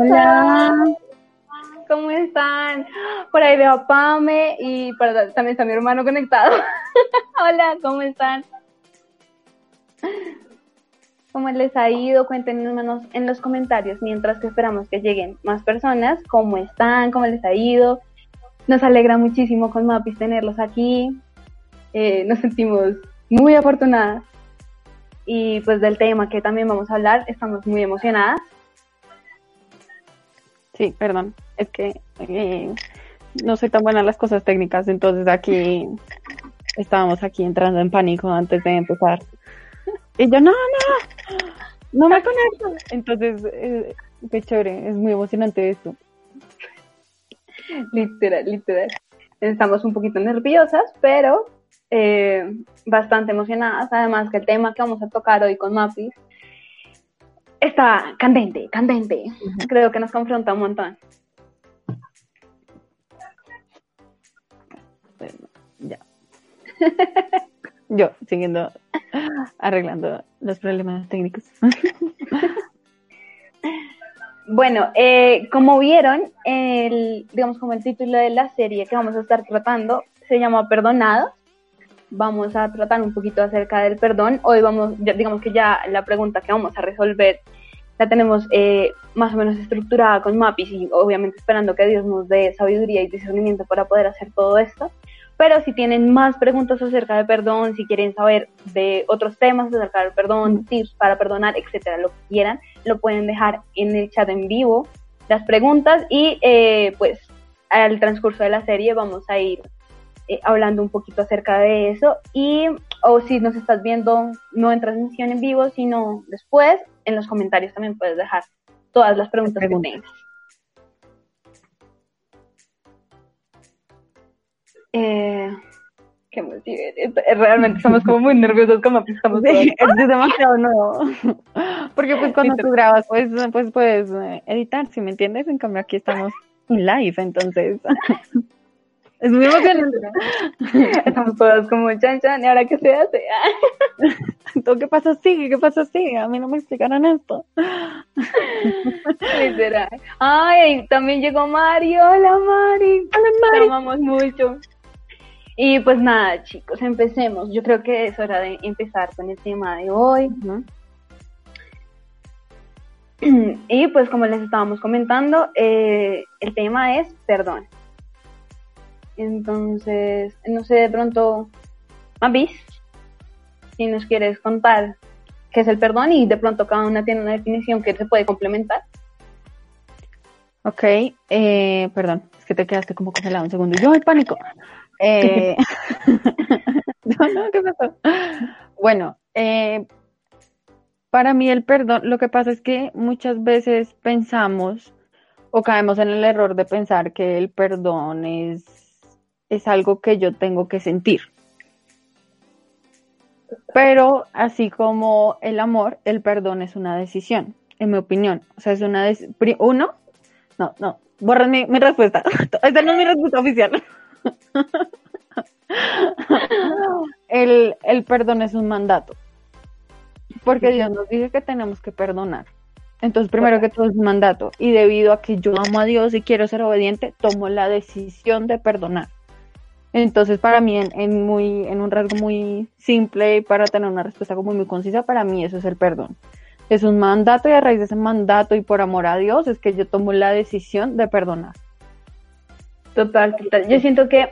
Hola. ¿Cómo están? Por ahí veo a Pame y por acá también está mi hermano conectado. Hola, ¿cómo están? ¿Cómo les ha ido? Cuéntenos en los comentarios mientras que esperamos que lleguen más personas. ¿Cómo están? ¿Cómo les ha ido? Nos alegra muchísimo con Mapis tenerlos aquí. Eh, nos sentimos muy afortunadas. Y pues del tema que también vamos a hablar, estamos muy emocionadas. Sí, perdón, es que eh, no soy tan buena en las cosas técnicas, entonces aquí estábamos aquí entrando en pánico antes de empezar. Y yo, no, no, no me conecto. Entonces, eh, qué chévere, es muy emocionante esto. Literal, literal. Estamos un poquito nerviosas, pero eh, bastante emocionadas. Además que el tema que vamos a tocar hoy con Mapis está candente, candente. Creo que nos confronta un montón. Bueno, ya. Yo, siguiendo arreglando los problemas técnicos. Bueno, eh, como vieron, el, digamos como el título de la serie que vamos a estar tratando se llama Perdonados. Vamos a tratar un poquito acerca del perdón. Hoy vamos, digamos que ya la pregunta que vamos a resolver la tenemos eh, más o menos estructurada con Mapis y obviamente esperando que Dios nos dé sabiduría y discernimiento para poder hacer todo esto. Pero si tienen más preguntas acerca de perdón, si quieren saber de otros temas acerca del perdón, tips para perdonar, etcétera, lo que quieran, lo pueden dejar en el chat en vivo, las preguntas y eh, pues al transcurso de la serie vamos a ir eh, hablando un poquito acerca de eso y o si nos estás viendo no en transmisión en vivo, sino después, en los comentarios también puedes dejar todas las preguntas que Preguntas. tengas. Eh, qué emoción. Eh, Realmente estamos como muy nerviosos, como que estamos Sí, es demasiado nuevo. Porque pues cuando tú grabas, pues, pues puedes eh, editar, si me entiendes? En cambio aquí estamos en live, entonces es muy emocionante. Estamos todas como chan chan, ¿y ahora qué se hace? ¿Todo qué pasa así? ¿Qué pasa así? A mí no me explicaron esto. Literal. Ay, también llegó Mari. Hola Mari. Te amamos mucho. Y pues nada, chicos, empecemos. Yo creo que es hora de empezar con el tema de hoy. Y pues como les estábamos comentando, eh, el tema es perdón. Entonces, no sé, de pronto, Mabis, si nos quieres contar qué es el perdón y de pronto cada una tiene una definición que se puede complementar. Ok, eh, perdón, es que te quedaste como congelado un segundo. Yo, el pánico. Eh, no, no, ¿qué pasó? Bueno, eh, para mí el perdón, lo que pasa es que muchas veces pensamos o caemos en el error de pensar que el perdón es, es algo que yo tengo que sentir. Pero así como el amor, el perdón es una decisión, en mi opinión. O sea, es una... dec- pri- Uno, no, no, borren mi, mi respuesta. Esta no es mi respuesta oficial. El, el perdón es un mandato. Porque Dios nos dice que tenemos que perdonar. Entonces, primero que todo es un mandato. Y debido a que yo amo a Dios y quiero ser obediente, tomo la decisión de perdonar. Entonces, para mí, en, en muy, en un rasgo muy simple para tener una respuesta como muy concisa, para mí eso es el perdón. Es un mandato y a raíz de ese mandato y por amor a Dios es que yo tomo la decisión de perdonar. Total, total. Yo siento que,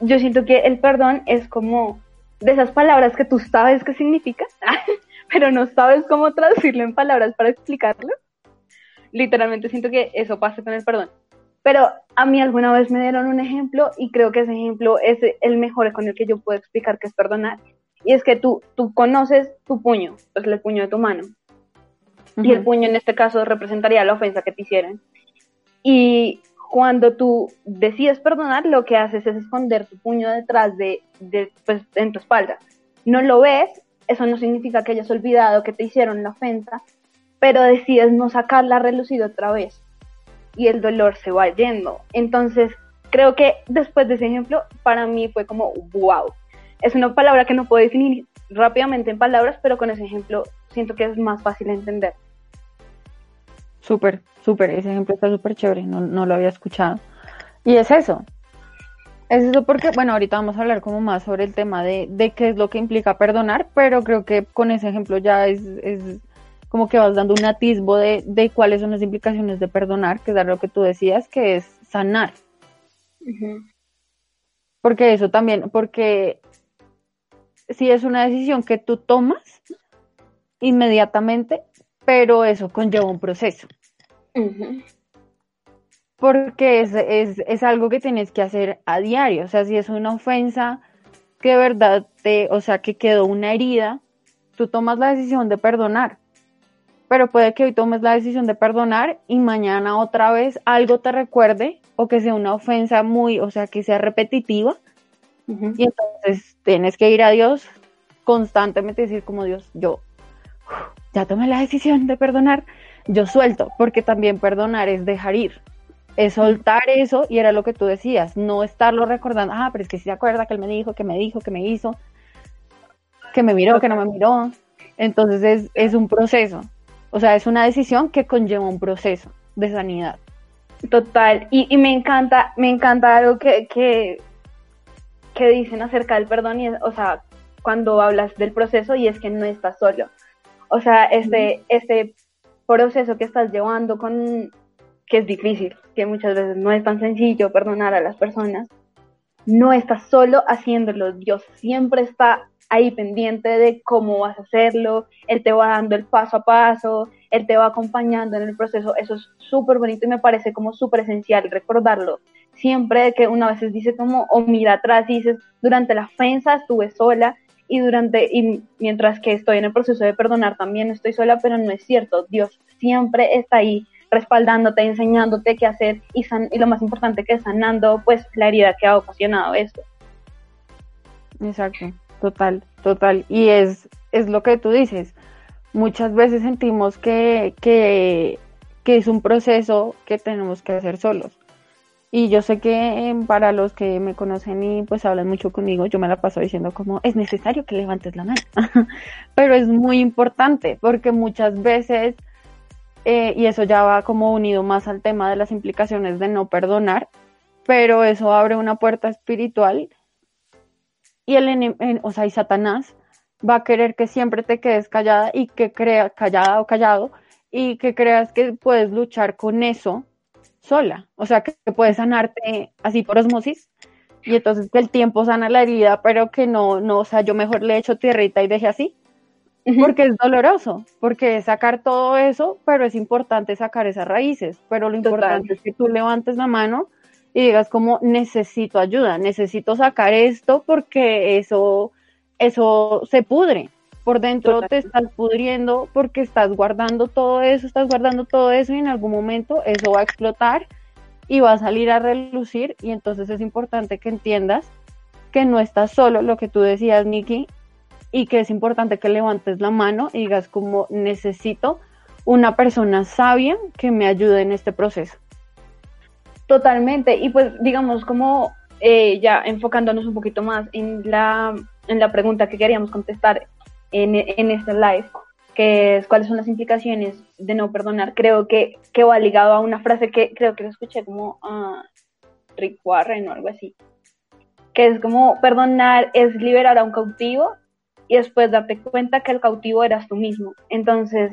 yo siento que el perdón es como de esas palabras que tú sabes qué significa, pero no sabes cómo traducirlo en palabras para explicarlo. Literalmente siento que eso pasa con el perdón. Pero a mí alguna vez me dieron un ejemplo y creo que ese ejemplo es el mejor con el que yo puedo explicar qué es perdonar. Y es que tú, tú conoces tu puño, pues el puño de tu mano. Y el puño en este caso representaría la ofensa que te hicieron. Y cuando tú decides perdonar, lo que haces es esconder tu puño detrás de, de pues, en tu espalda. No lo ves, eso no significa que hayas olvidado que te hicieron la ofensa, pero decides no sacarla a relucir otra vez. Y el dolor se va yendo. Entonces, creo que después de ese ejemplo, para mí fue como, wow. Es una palabra que no puedo definir rápidamente en palabras, pero con ese ejemplo siento que es más fácil de entender. Súper, súper, ese ejemplo está súper chévere, no, lo había escuchado. Y es eso, es eso porque, bueno, ahorita vamos a hablar como más sobre el tema de, de qué es lo que implica perdonar, pero creo que con ese ejemplo ya es, es como que vas dando un atisbo de, de, cuáles son las implicaciones de perdonar, que es lo que tú decías, que es sanar. Porque eso también, porque si es una decisión que tú tomas inmediatamente, pero eso conlleva un proceso. Porque es, es, algo que tienes que hacer a diario. O sea, si es una ofensa que de verdad te, o sea, que quedó una herida, tú tomas la decisión de perdonar. Pero puede que hoy tomes la decisión de perdonar y mañana otra vez algo te recuerde o que sea una ofensa muy, o sea, que sea repetitiva. Y entonces tienes que ir a Dios constantemente y decir como Dios, yo ya tomé la decisión de perdonar, yo suelto, porque también perdonar es dejar ir, es soltar eso y era lo que tú decías, no estarlo recordando, ah, pero es que si se acuerda que él me dijo, que me dijo, que me hizo, que me miró, que no me miró. Entonces es, es un proceso, o sea, es una decisión que conlleva un proceso de sanidad. Total, y, y me encanta, me encanta algo que, que, que dicen acerca del perdón, y o sea, cuando hablas del proceso y es que no estás solo. O sea, este, este proceso que estás llevando con, que es difícil, que muchas veces no es tan sencillo perdonar a las personas, no estás solo haciéndolo, Dios siempre está ahí pendiente de cómo vas a hacerlo, Él te va dando el paso a paso, Él te va acompañando en el proceso, eso es súper bonito y me parece como súper esencial recordarlo. Siempre que una vez dice como, o mira atrás y dices, durante la ofensa estuve sola y durante y mientras que estoy en el proceso de perdonar también estoy sola, pero no es cierto. Dios siempre está ahí respaldándote, enseñándote qué hacer y, y lo más importante que es sanando pues la herida que ha ocasionado esto. Exacto, total, total. Y es, es lo que tú dices. Muchas veces sentimos que, que, es un proceso que tenemos que hacer solos. Y yo sé que em, para los que me conocen y pues hablan mucho conmigo, yo me la paso diciendo como es necesario que levantes la mano. Pero es muy importante porque muchas veces, eh, y eso ya va como unido más al tema de las implicaciones de no perdonar, pero eso abre una puerta espiritual y el o sea, y Satanás va a querer que siempre te quedes callada y que creas callada o callado y que creas que puedes luchar con eso sola, o sea, que, puedes sanarte así por osmosis y entonces que el tiempo sana la herida, pero que no, no, o sea, yo mejor le echo tierrita y deje así, porque es doloroso, porque es sacar todo eso, pero es importante sacar esas raíces, pero lo importante es que tú levantes la mano y digas como necesito ayuda, necesito sacar esto porque eso, eso se pudre, por dentro te estás pudriendo porque estás guardando todo eso, estás guardando todo eso y en algún momento eso va a explotar y va a salir a relucir y entonces es importante que entiendas que no estás solo, lo que tú decías, Nikki, y que es importante que levantes la mano y digas como necesito una persona sabia que me ayude en este proceso. Totalmente, y pues digamos como eh, ya enfocándonos un poquito más en la, en la pregunta que queríamos contestar en, en este live, que es cuáles son las implicaciones de no perdonar, creo que, que va ligado a una frase que creo que lo escuché como a Rick Warren o algo así, que es como perdonar es liberar a un cautivo y después darte cuenta que el cautivo eras tú mismo. Entonces,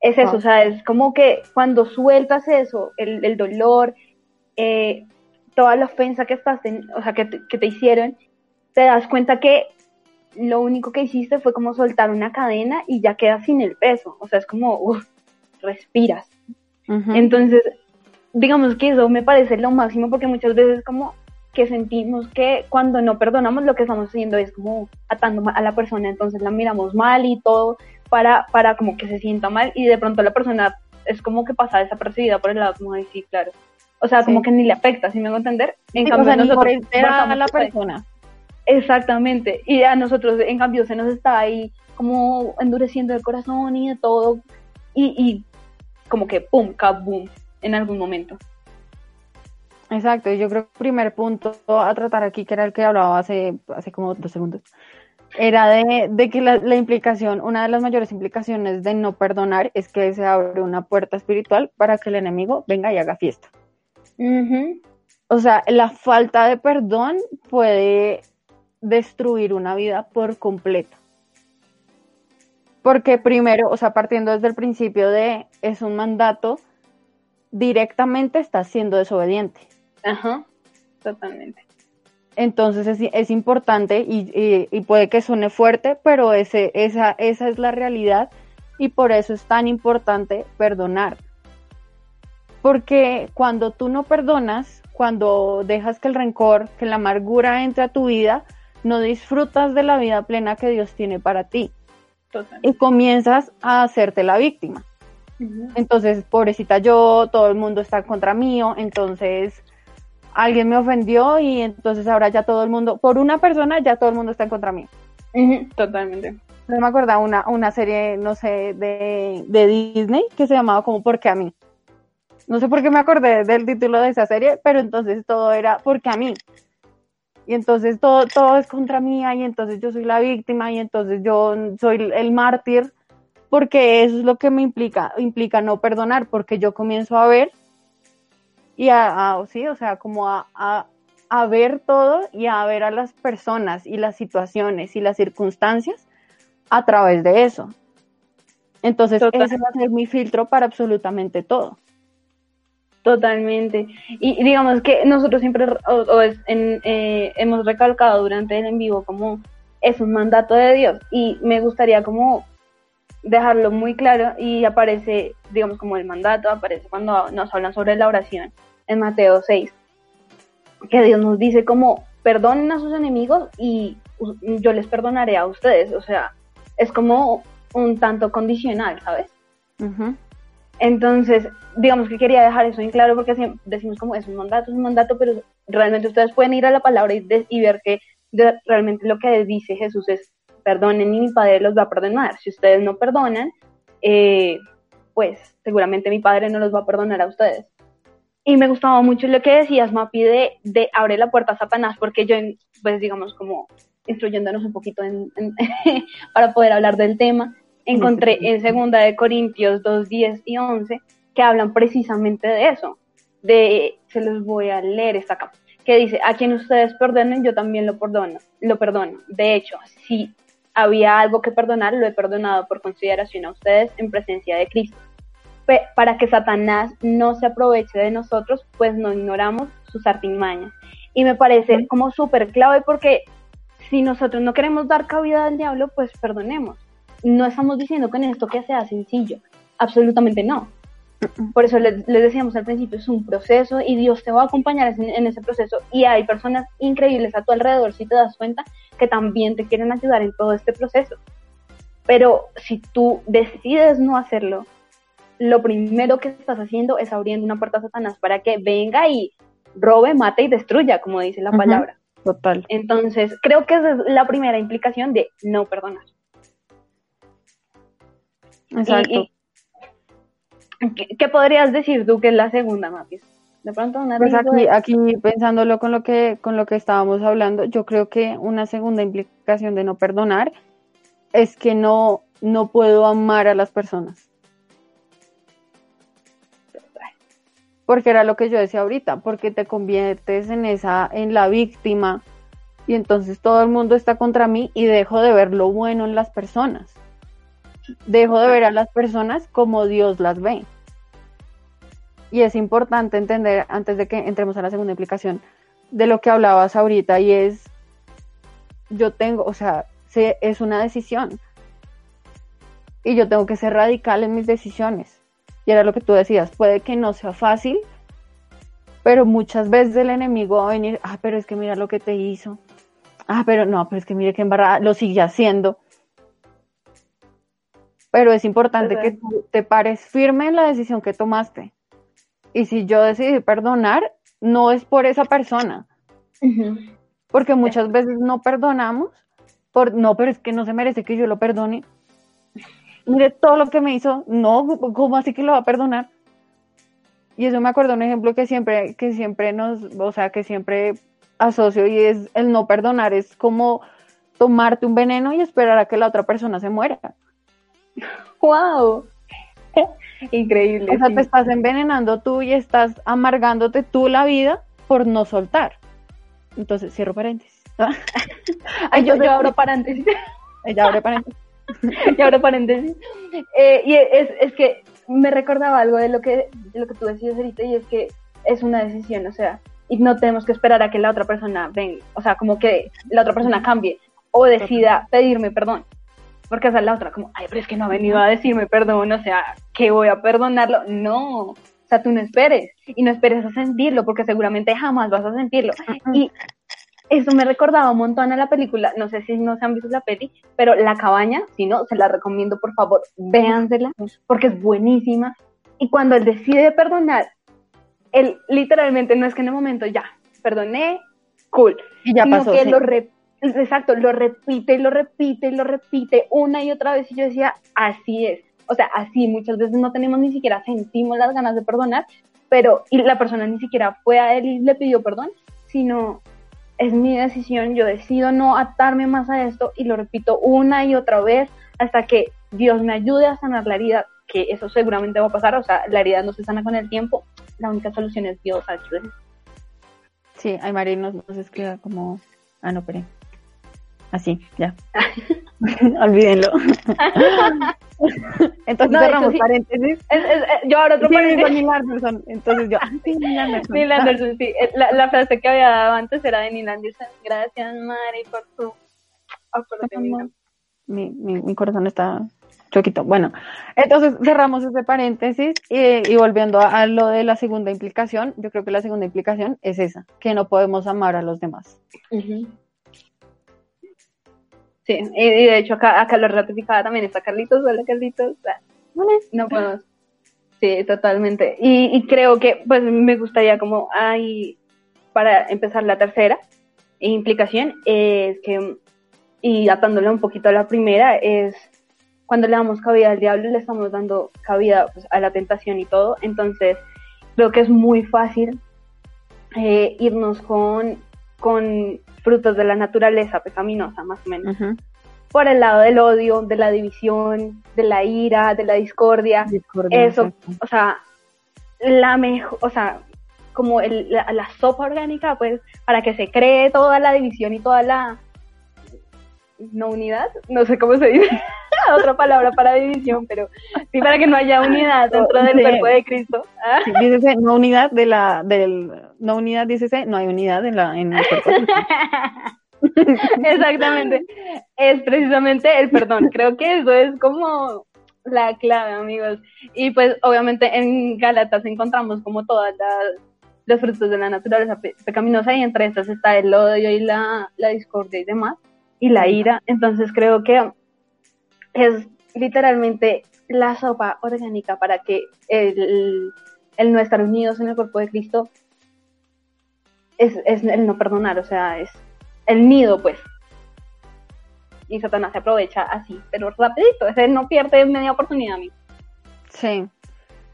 es eso, o sea, es como que cuando sueltas eso, el, el dolor, eh, toda la ofensa que estás, o sea, que que te hicieron, te das cuenta que lo único que hiciste fue como soltar una cadena y ya quedas sin el peso. O sea, es como, uff, respiras. Entonces, digamos que eso me parece lo máximo porque muchas veces como que sentimos que cuando no perdonamos lo que estamos haciendo es como atando a la persona, entonces la miramos mal y todo para, para como que se sienta mal y de pronto la persona es como que pasa desapercibida por el lado como decir, claro. O sea, como que ni le afecta, si me hago entender? En cambio, nosotros a la persona. Exactamente. Y a nosotros, en cambio, se nos está ahí como endureciendo el corazón y de todo. Y, y como que pum, kaboom, en algún momento. Exacto, yo creo que el primer punto a tratar aquí, que era el que hablaba hace, hace como dos segundos, era de, de que la, la, implicación, una de las mayores implicaciones de no perdonar es que se abre una puerta espiritual para que el enemigo venga y haga fiesta. O sea, la falta de perdón puede destruir una vida por completo. Porque primero, o sea, partiendo desde el principio de es un mandato, directamente está siendo desobediente. Ajá, totalmente. Entonces es, es importante y, y, puede que suene fuerte, pero ese, esa, esa es la realidad y por eso es tan importante perdonar. Porque cuando tú no perdonas, cuando dejas que el rencor, que la amargura entre a tu vida, no disfrutas de la vida plena que Dios tiene para ti. Y comienzas a hacerte la víctima. Entonces, pobrecita yo, todo el mundo está contra mío, entonces alguien me ofendió y entonces ahora ya todo el mundo, por una persona ya todo el mundo está en contra mí. Totalmente. No me acuerdo una, una serie, no sé, de, de Disney que se llamaba como Porque a mí. No sé por qué me acordé del título de esa serie, pero entonces todo era porque a mí. Y entonces todo, todo es contra mí y entonces yo soy la víctima y entonces yo soy el mártir, porque eso es lo que me implica, implica no perdonar, porque yo comienzo a ver y a, sí, o sea, como a, a, ver todo y a ver a las personas y las situaciones y las circunstancias a través de eso. Entonces, ese va a ser mi filtro para absolutamente todo. Totalmente. Y digamos que nosotros siempre o, en, eh, hemos recalcado durante el en vivo como es un mandato de Dios y me gustaría como dejarlo muy claro y aparece, digamos, como el mandato, aparece cuando nos hablan sobre la oración en Mateo 6, que Dios nos dice como perdonen a sus enemigos y yo les perdonaré a ustedes, o sea, es como un tanto condicional, ¿sabes? Entonces, digamos que quería dejar eso en claro porque decimos como es un mandato, es un mandato, pero realmente ustedes pueden ir a la palabra y, y ver que realmente lo que dice Jesús es perdonen y mi Padre los va a perdonar. Si ustedes no perdonan, eh, pues seguramente mi Padre no los va a perdonar a ustedes. Y me gustaba mucho lo que decías, Mapi, de, de abre la puerta a Satanás, porque yo, pues digamos, como instruyéndonos un poquito en, para poder hablar del tema, encontré en segunda de Corintios 2, 10 y 11 que hablan precisamente de eso. De, se los voy a leer esta acá, que dice, a quien ustedes perdonen, yo también lo perdono, lo perdono. De hecho, si había algo que perdonar, lo he perdonado por consideración a ustedes en presencia de Cristo para que Satanás no se aproveche de nosotros, pues no ignoramos sus artimañas. Y me parece como súper clave porque si nosotros no queremos dar cabida al diablo, pues perdonemos. No estamos diciendo que en esto que sea sencillo, absolutamente no. Por eso les, decíamos al principio, es un proceso y Dios te va a acompañar en, en, ese proceso. Y hay personas increíbles a tu alrededor, si te das cuenta, que también te quieren ayudar en todo este proceso. Pero si tú decides no hacerlo, lo primero que estás haciendo es abriendo una puerta a Satanás para que venga y robe, mate y destruya, como dice la palabra. Total. Entonces, creo que esa es la primera implicación de no perdonar. Exacto. ¿qué, podrías decir tú que es la segunda, Mapis? De pronto una Pues aquí, aquí pensándolo con lo que con lo que estábamos hablando, yo creo que una segunda implicación de no perdonar es que no no puedo amar a las personas. porque era lo que yo decía ahorita, porque te conviertes en esa, en la víctima, y entonces todo el mundo está contra mí y dejo de ver lo bueno en las personas. Dejo de ver a las personas como Dios las ve. Y es importante entender, antes de que entremos a la segunda implicación, de lo que hablabas ahorita, y es, yo tengo, o sea, se, es una decisión. Y yo tengo que ser radical en mis decisiones. Y era lo que tú decías, puede que no sea fácil, pero muchas veces el enemigo va a venir, ah, pero es que mira lo que te hizo. Ah, pero no, pero es que mire que embarrada, lo sigue haciendo. Pero es importante que tú te pares firme en la decisión que tomaste. Y si yo decidí perdonar, no es por esa persona. Porque muchas veces no perdonamos por, no, pero es que no se merece que yo lo perdone. Mire todo lo que me hizo, no, ¿cómo así que lo va a perdonar? Y eso me acuerdo un ejemplo que siempre, que siempre nos, o sea, que siempre asocio y es el no perdonar, es como tomarte un veneno y esperar a que la otra persona se muera. ¡Wow! Increíble. O sea, te estás envenenando tú y estás amargándote tú la vida por no soltar. Entonces, cierro paréntesis. Ay, yo, yo abro paréntesis. Ya abro paréntesis. ya abro paréntesis. Eh, y es, es, que me recordaba algo de lo que, de lo que tú decías ahorita y es que es una decisión, o sea, y no tenemos que esperar a que la otra persona venga, o sea, como que la otra persona cambie o decida pedirme perdón. Porque esa es la otra, como, ay, pero es que no ha venido a decirme perdón, o sea, que voy a perdonarlo. No, o sea, tú no esperes y no esperes a sentirlo porque seguramente jamás vas a sentirlo. Y eso me recordaba un montón a la película, no sé si no se han visto la peli, pero La Cabaña, si no, se la recomiendo, por favor, véansela, porque es buenísima. Y cuando él decide perdonar, él literalmente no es que en el momento ya, perdoné, cool. Y ya pasó. Que lo exacto, lo repite y lo repite y lo repite una y otra vez. Y yo decía, así es. O sea, así muchas veces no tenemos ni siquiera, sentimos las ganas de perdonar, pero y la persona ni siquiera fue a él y le pidió perdón, sino es mi decisión, yo decido no atarme más a esto y lo repito una y otra vez hasta que Dios me ayude a sanar la herida, que eso seguramente va a pasar, o sea, la herida no se sana con el tiempo, la única solución es Dios. Sí, ay María nos, nos escribe como, ah no, pero así, ya. Olvídenlo. Entonces no, cerramos paréntesis. Es, es, yo ahora otro sí, paréntesis. Neil Anderson. Entonces yo, ah, sí, Neil Anderson. Neil Anderson, sí. La, la, frase que había dado antes era de Neil Anderson. Gracias, Mari, por tu aportación. Mi, mi, mi corazón está choquito. Bueno, entonces cerramos ese paréntesis y, y volviendo a, a, lo de la segunda implicación, yo creo que la segunda implicación es esa, que no podemos amar a los demás. Uh -huh. Sí, y, de hecho acá, acá lo ratificaba también está Carlitos, hola Carlitos, no podemos. Sí, totalmente. Y, y, creo que pues me gustaría como ahí, para empezar la tercera implicación, es que, y atándole un poquito a la primera, es cuando le damos cabida al diablo, le estamos dando cabida pues, a la tentación y todo. Entonces, creo que es muy fácil eh, irnos con, con frutos de la naturaleza pecaminosa, más o menos. Uh -huh. Por el lado del odio, de la división, de la ira, de la discordia. discordia eso, exacto. o sea, la mejor, o sea, como el, la, la, sopa orgánica, pues, para que se cree toda la división y toda la no unidad, no sé cómo se dice, otra palabra para división, pero sí para que no haya unidad dentro del sí. cuerpo de Cristo. ¿Ah? Sí, dícese, no unidad de la, del, no unidad, dícese, no hay unidad en, la, en el cuerpo de. Exactamente, es precisamente el perdón, creo que eso es como la clave, amigos. Y pues obviamente en Gálatas encontramos como todas las los frutos de la naturaleza pe pecaminosa y entre estas está el odio y la, la discordia y demás y la ira. Entonces creo que es literalmente la sopa orgánica para que el, el no estar unidos en el cuerpo de Cristo es, es, el no perdonar, o sea, es el nido, pues. Y Satanás se aprovecha así, pero rapidito, ese no pierde media oportunidad a mí. Sí.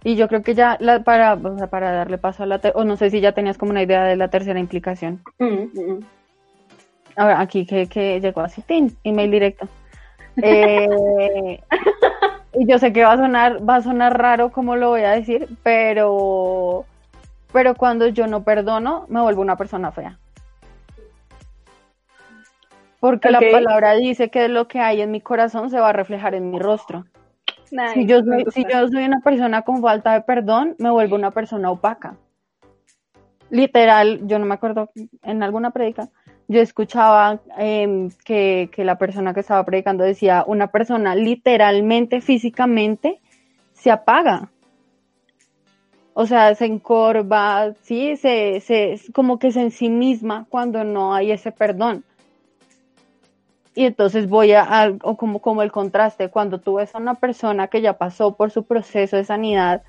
Y yo creo que ya la, para, o sea, para darle paso a la, o no sé si ya tenías como una idea de la tercera implicación. Mm -hmm. Ahora, aquí que, que llegó así, tin, email directo. Eh, y yo sé que va a sonar, va a sonar raro como lo voy a decir, pero, pero cuando yo no perdono, me vuelvo una persona fea. Porque okay. la palabra dice que lo que hay en mi corazón se va a reflejar en mi rostro. Nice. Si, yo soy, si yo soy una persona con falta de perdón, me vuelvo una persona opaca. Literal, yo no me acuerdo en alguna predica, yo escuchaba em, que, que la persona que estaba predicando decía, una persona literalmente, físicamente, se apaga. O sea, se encorva, sí, se, se, como que se en sí misma cuando no hay ese perdón. Y entonces voy a, o como, como el contraste, cuando tú ves a una persona que ya pasó por su proceso de sanidad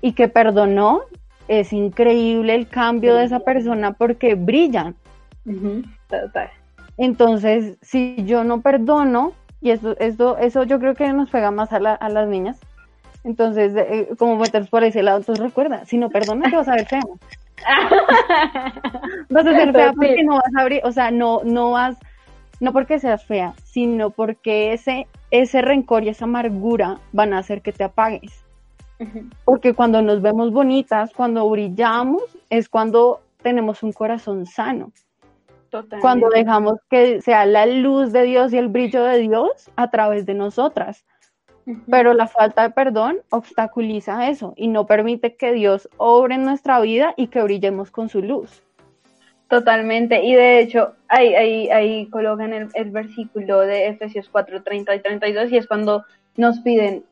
y que perdonó, es increíble el cambio de esa persona porque Entonces, si yo no perdono, y eso, eso, eso yo creo que nos pega más a, a las niñas, entonces, eh, como meterse por ese lado, entonces recuerda, si no perdonas te vas a ver fea. vas a ser fea porque no vas a abrir, o sea, no, no vas, no porque seas fea, sino porque ese, ese rencor y esa amargura van a hacer que te apagues. Porque cuando nos vemos bonitas, cuando brillamos, es cuando tenemos un corazón sano. Cuando dejamos que sea la luz de Dios y el brillo de Dios a través de nosotras. Pero la falta de perdón obstaculiza eso y no permite que Dios obre en nuestra vida y que brillemos con su luz. Totalmente, y de hecho, ahí, ahí, ahí colocan el, el versículo de Efesios 4, 30 y 32, y es cuando nos piden,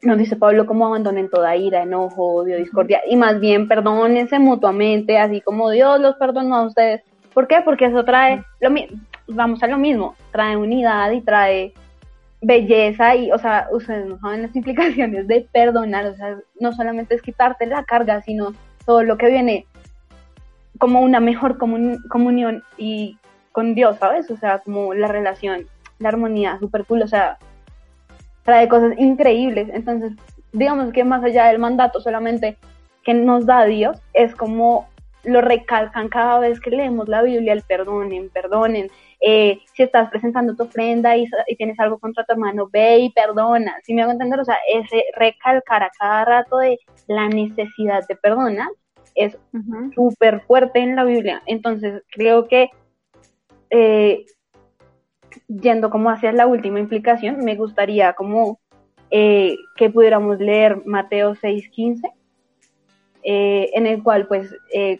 nos dice Pablo, cómo abandonen toda ira, enojo, odio, discordia, y más bien perdónense mutuamente, así como Dios los perdonó a ustedes. ¿Por qué? Porque eso trae, lo, vamos a lo mismo, trae unidad y trae belleza y, o sea, ustedes no saben las implicaciones de perdonar, o sea, no solamente es quitarte la carga, sino todo lo que viene como una mejor comunión y con Dios, ¿sabes? O sea, como la relación, la armonía, súper cool, o sea, trae cosas increíbles. Entonces, digamos que más allá del mandato solamente que nos da Dios, es como lo recalcan cada vez que leemos la Biblia, el perdonen, perdonen, eh, si estás presentando tu ofrenda y, tienes algo contra tu hermano, ve y perdona. Si me hago entender, o sea, ese recalcar a cada rato de la necesidad de perdonar es súper fuerte en la Biblia. Entonces, creo que eh, yendo como hacia la última implicación, me gustaría como eh, que pudiéramos leer Mateo 6:15. En el cual, pues,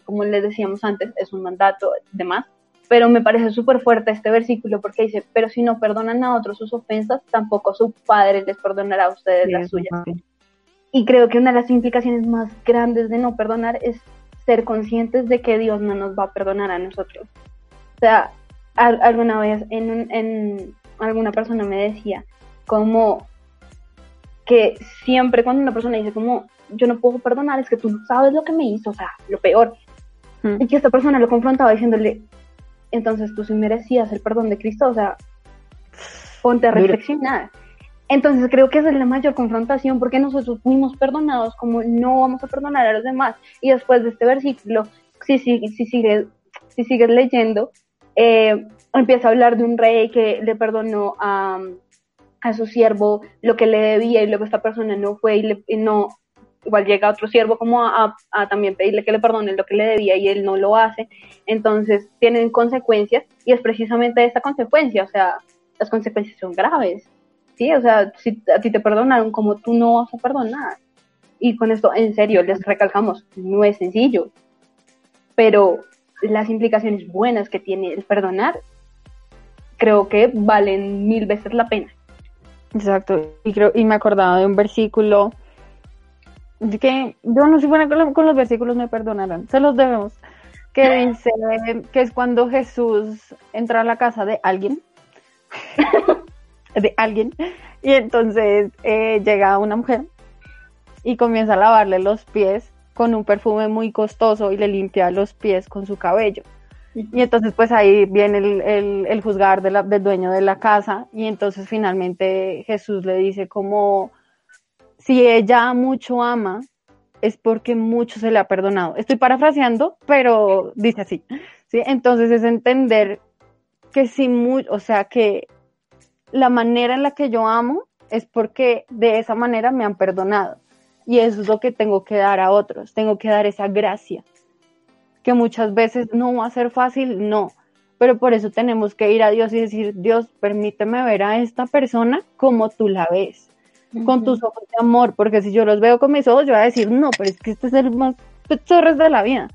como les decíamos antes, es un mandato de más, pero me parece súper fuerte este versículo porque dice, pero si no perdonan a otros sus ofensas, tampoco su Padre les perdonará a ustedes las suyas. Y creo que una de las implicaciones más grandes de no perdonar es ser conscientes de que Dios no nos va a perdonar a nosotros. O sea, alguna vez en, en alguna persona me decía como que siempre cuando una persona dice como yo no puedo perdonar es que tú no sabes lo que me hizo, o sea, lo peor. Mm. Y que esta persona lo confrontaba diciéndole, entonces tú sí merecías el perdón de Cristo, o sea, ponte a reflexionar. Entonces creo que esa es la mayor confrontación porque nosotros fuimos perdonados como no vamos a perdonar a los demás. Y después de este versículo, si, si, si, sigues, si sigues leyendo, eh, empieza a hablar de un rey que le perdonó a, a su siervo lo que le debía y luego esta persona no fue y, no igual llega otro siervo como a, también pedirle que le perdonen lo que le debía y él no lo hace, entonces tienen consecuencias y es precisamente esta consecuencia, o sea, las consecuencias son graves, ¿sí? O sea, si a ti te perdonaron, como tú no vas a perdonar. Y con esto, en serio, les recalcamos, no es sencillo, pero las implicaciones buenas que tiene el perdonar, creo que valen mil veces la pena. Exacto, y creo, y me acordaba de un versículo que yo no soy buena con, los versículos, me perdonarán, se los debemos, que dice que es cuando Jesús entra a la casa de alguien, de alguien, y entonces eh, llega una mujer y comienza a lavarle los pies con un perfume muy costoso y le limpia los pies con su cabello. Y entonces pues ahí viene el, el, juzgar del dueño de la casa y entonces finalmente Jesús le dice como si ella mucho ama, es porque mucho se le ha perdonado. Estoy parafraseando, pero dice así. ¿sí? Entonces es entender que si muy, o sea, que la manera en la que yo amo es porque de esa manera me han perdonado. Y eso es lo que tengo que dar a otros. Tengo que dar esa gracia. Que muchas veces no va a ser fácil, no. Pero por eso tenemos que ir a Dios y decir, Dios, permíteme ver a esta persona como tú la ves con tus ojos de amor, porque si yo los veo con mis ojos, yo voy a decir, no, pero es que este es el más chorres de la vida.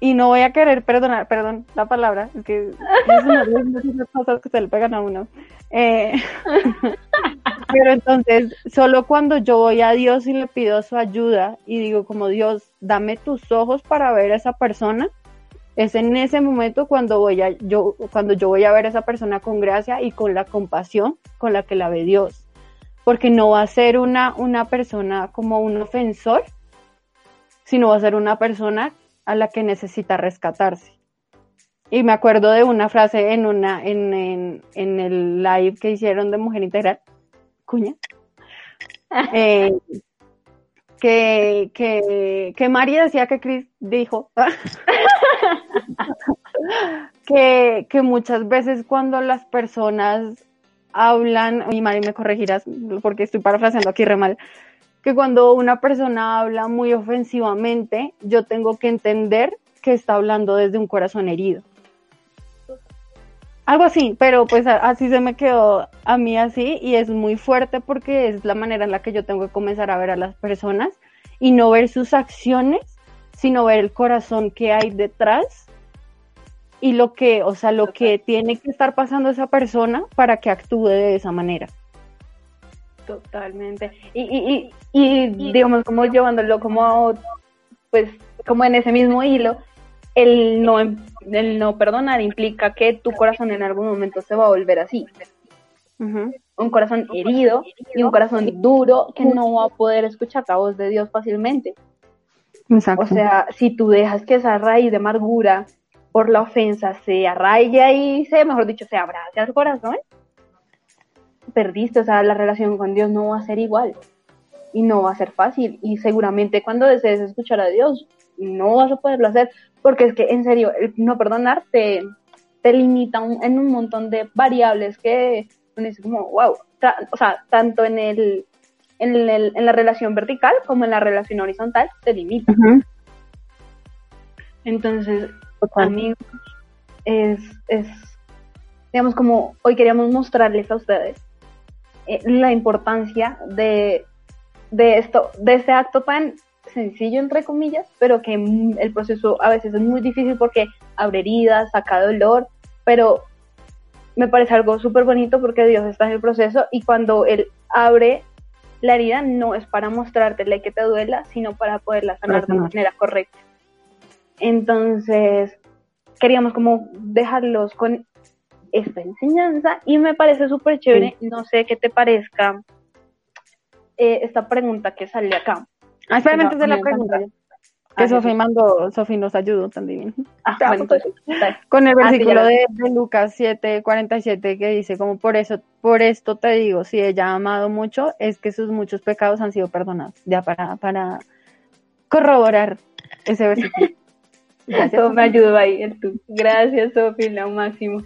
Y no voy a querer perdonar, perdón la palabra, es que es una de las cosas que se le pegan a uno. Eh, pero entonces, solo cuando yo voy a Dios y le pido su ayuda y digo como Dios, dame tus ojos para ver a esa persona, es en ese momento cuando voy a yo cuando yo voy a ver a esa persona con gracia y con la compasión con la que la ve Dios, porque no va a ser una una persona como un ofensor, sino va a ser una persona a la que necesita rescatarse. Y me acuerdo de una frase en una en, en, en el live que hicieron de Mujer Integral, cuña, eh, que, que, que María decía que Chris dijo que, que muchas veces cuando las personas hablan, y Mari me corregirás porque estoy parafraseando aquí re mal, que cuando una persona habla muy ofensivamente, yo tengo que entender que está hablando desde un corazón herido. Algo así, pero pues así se me quedó a mí así y es muy fuerte porque es la manera en la que yo tengo que comenzar a ver a las personas y no ver sus acciones, sino ver el corazón que hay detrás y lo que, o sea, lo que tiene que estar pasando esa persona para que actúe de esa manera. Totalmente. Y, y, y, digamos, como llevándolo como, pues, como en ese mismo hilo, el no, el no perdonar implica que tu corazón en algún momento se va a volver así. Un corazón herido y un corazón duro que no va a poder escuchar la voz de Dios fácilmente. Exacto. O sea, si tú dejas que esa raíz de amargura por la ofensa se arraiga y se, mejor dicho, se abrace al corazón, perdiste, o sea, la relación con Dios no va a ser igual y no va a ser fácil. Y seguramente cuando desees escuchar a Dios no vas a poderlo hacer porque es que en serio, el no perdonar te, limita en un montón de variables que uno dice como, wow, o sea, tanto en el, en, el, en la relación vertical como en la relación horizontal te limita. Entonces, amigos, es, es, digamos, como hoy queríamos mostrarles a ustedes eh, la importancia de, de esto, de este acto tan sencillo, entre comillas, pero que el proceso a veces es muy difícil porque abre heridas, saca dolor, pero me parece algo súper bonito porque Dios está en el proceso y cuando Él abre la herida no es para mostrártela que te duela, sino para poderla sanar de manera correcta. Entonces, queríamos como dejarlos con esta enseñanza y me parece súper chévere, no sé qué te parezca eh, esta pregunta que sale acá. Ah, espérame de la pregunta. Que ah, Sofi mandó, Sofi nos ayudó también. Ah, bueno, Con el ah, versículo de, Lucas 7, 47 que dice, como por eso, por esto te digo, si ella ha amado mucho, es que sus muchos pecados han sido perdonados. Ya para, para corroborar ese versículo. Gracias. me ayudó ahí, tú. Gracias, Sofi, lo máximo.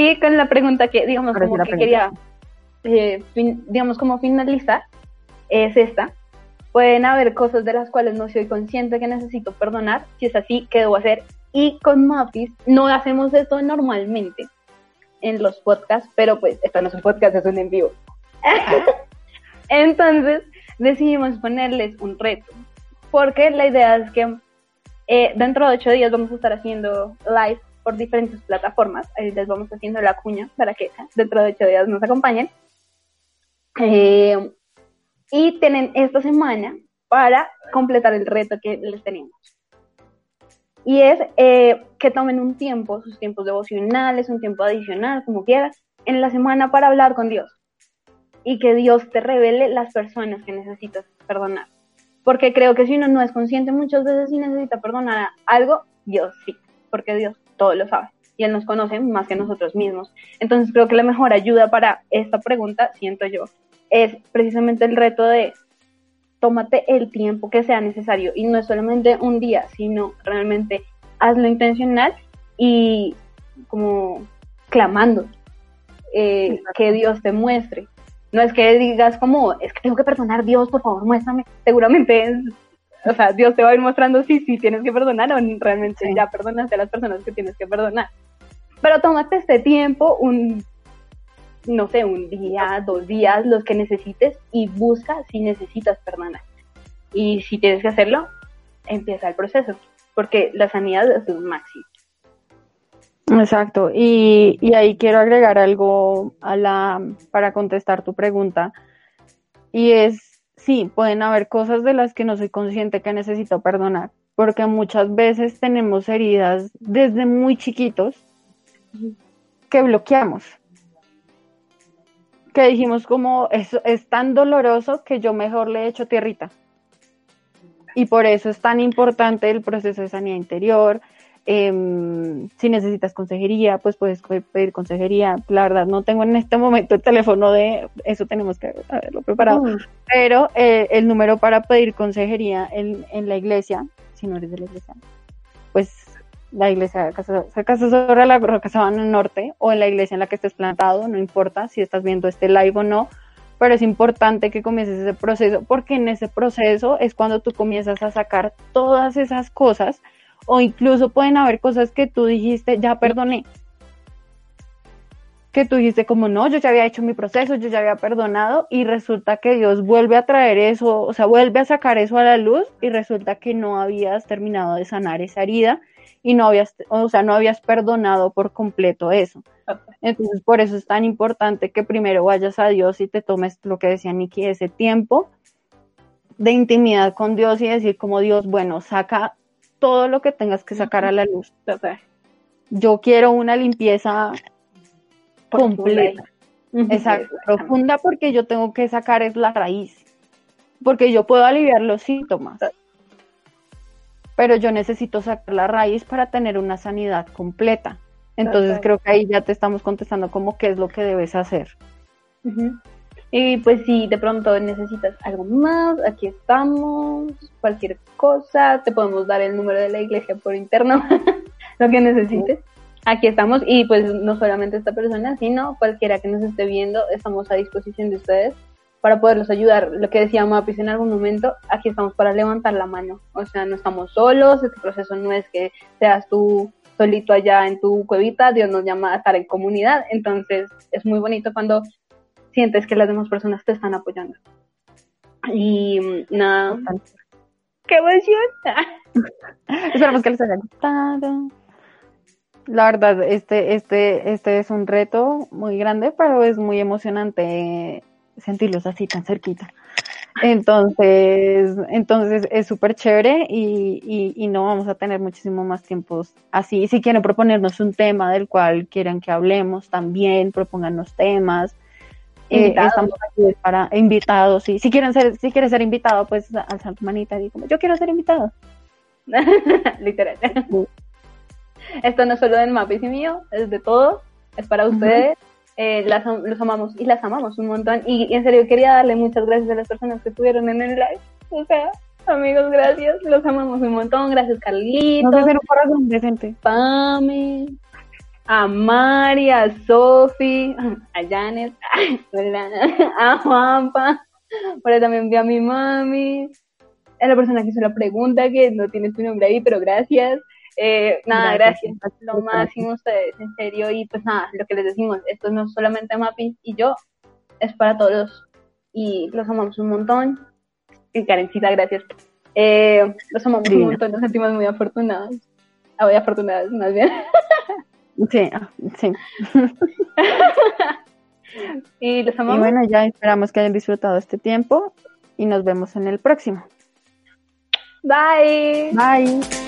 Y con la pregunta que, digamos, como que quería, eh, digamos, como finalizar, es esta. Pueden haber cosas de las cuales no soy consciente que necesito perdonar. Si es así, ¿qué debo hacer? Y con Mapis no hacemos esto normalmente en los podcasts, pero pues esto no es un podcast, es un en vivo. Entonces decidimos ponerles un reto, porque la idea es que eh, dentro de ocho días vamos a estar haciendo live por diferentes plataformas. Ahí les vamos haciendo la cuña para que dentro de ocho días nos acompañen. Eh, y tienen esta semana para completar el reto que les tenemos. Y es eh, que tomen un tiempo, sus tiempos devocionales, un tiempo adicional, como quieras, en la semana para hablar con Dios. Y que Dios te revele las personas que necesitas perdonar. Porque creo que si uno no es consciente muchas veces y necesita perdonar algo, Dios sí, porque Dios todo lo sabe y Él nos conoce más que nosotros mismos. Entonces creo que la mejor ayuda para esta pregunta, siento yo, es precisamente el reto de tómate el tiempo que sea necesario y no es solamente un día, sino realmente hazlo intencional y como clamando eh, que Dios te muestre. No es que digas como, es que tengo que perdonar, Dios, por favor, muéstrame. Seguramente es, o sea, Dios te va a ir mostrando si sí, tienes que perdonar o realmente ya perdonaste a las personas que tienes que perdonar. Pero tómate este tiempo, un no sé, un día, dos días, los que necesites y busca si necesitas perdonar. Y si tienes que hacerlo, empieza el proceso. porque la sanidad es un máximo. Exacto, y, y, ahí quiero agregar algo a la, para contestar tu pregunta, y es, sí, pueden haber cosas de las que no soy consciente que necesito perdonar, porque muchas veces tenemos heridas desde muy chiquitos que bloqueamos, que dijimos como, es, es tan doloroso que yo mejor le echo tierrita. Y por eso es tan importante el proceso de sanidad interior, Em, si necesitas consejería, pues puedes pedir consejería. La verdad, no tengo en este momento el teléfono de eso, tenemos que haberlo preparado. Pero eh, el número para pedir consejería en, en, la iglesia, si no eres de la iglesia, pues la iglesia se casa sobre la Roca Sabana Norte o en la iglesia en la que estés plantado, no importa si estás viendo este live o no, pero es importante que comiences ese proceso porque en ese proceso es cuando tú comienzas a sacar todas esas cosas o incluso pueden haber cosas que tú dijiste, ya perdoné. Que tú dijiste como no, yo ya había hecho mi proceso, yo ya había perdonado y resulta que Dios vuelve a traer eso, o sea, vuelve a sacar eso a la luz y resulta que no habías terminado de sanar esa herida y no habías, o sea, no habías perdonado por completo eso. Entonces, por eso es tan importante que primero vayas a Dios y te tomes lo que decía Nikki, ese tiempo de intimidad con Dios y decir como Dios, bueno, saca todo lo que tengas que sacar a la luz. Yo quiero una limpieza completa. Exacto, profunda porque yo tengo que sacar es la raíz. Porque yo puedo aliviar los síntomas. Pero yo necesito sacar la raíz para tener una sanidad completa. Entonces creo que ahí ya te estamos contestando como qué es lo que debes hacer. Y pues si de pronto necesitas algo más, aquí estamos, cualquier cosa, te podemos dar el número de la iglesia por interno, lo que necesites. Aquí estamos y pues no solamente esta persona, sino cualquiera que nos esté viendo, estamos a disposición de ustedes para poderlos ayudar. Lo que decía Mapis en algún momento, aquí estamos para levantar la mano. O sea, no estamos solos, este proceso no es que seas tú solito allá en tu cuevita, Dios nos llama a estar en comunidad, entonces es muy bonito cuando sientes que las demás personas te están apoyando. Y mm, nada, qué emoción. Esperamos que les haya gustado. La verdad, este, este, este es un reto muy grande, pero es muy emocionante sentirlos así tan cerquita. Entonces, entonces es súper chévere y, y, y, no vamos a tener muchísimo más tiempos así. Si quieren proponernos un tema del cual quieran que hablemos, también propónganos temas. Eh, estamos aquí para invitados. Y si quieren ser, si quieres ser invitado, pues alzar tu manita y como yo quiero ser invitado. Literal. Esto no es solo de Mapis y mío, es de todos, es para ustedes. Eh, las, los amamos y las amamos un montón. Y, en serio, quería darle muchas gracias a las personas que estuvieron en el live. O sea, amigos, gracias. Los amamos un montón. Gracias, Carlitos. No un corazón decente. Pame, a Mari, a Sofi, a Janet, a Juanpa, por también vi a mi mami, a la persona que hizo la pregunta, que no tiene tu nombre ahí, pero gracias. Eh, nada, gracias, lo máximo ustedes, en serio, y pues nada, lo que les decimos, esto no es solamente Mapi y yo, es para todos, y los amamos un montón, y Karencita, gracias. Eh, los amamos un montón, nos sentimos muy afortunados, ah, muy afortunadas más bien. Sí, sí. y los amamos. Y bueno, ya esperamos que hayan disfrutado este tiempo y nos vemos en el próximo. Bye. Bye.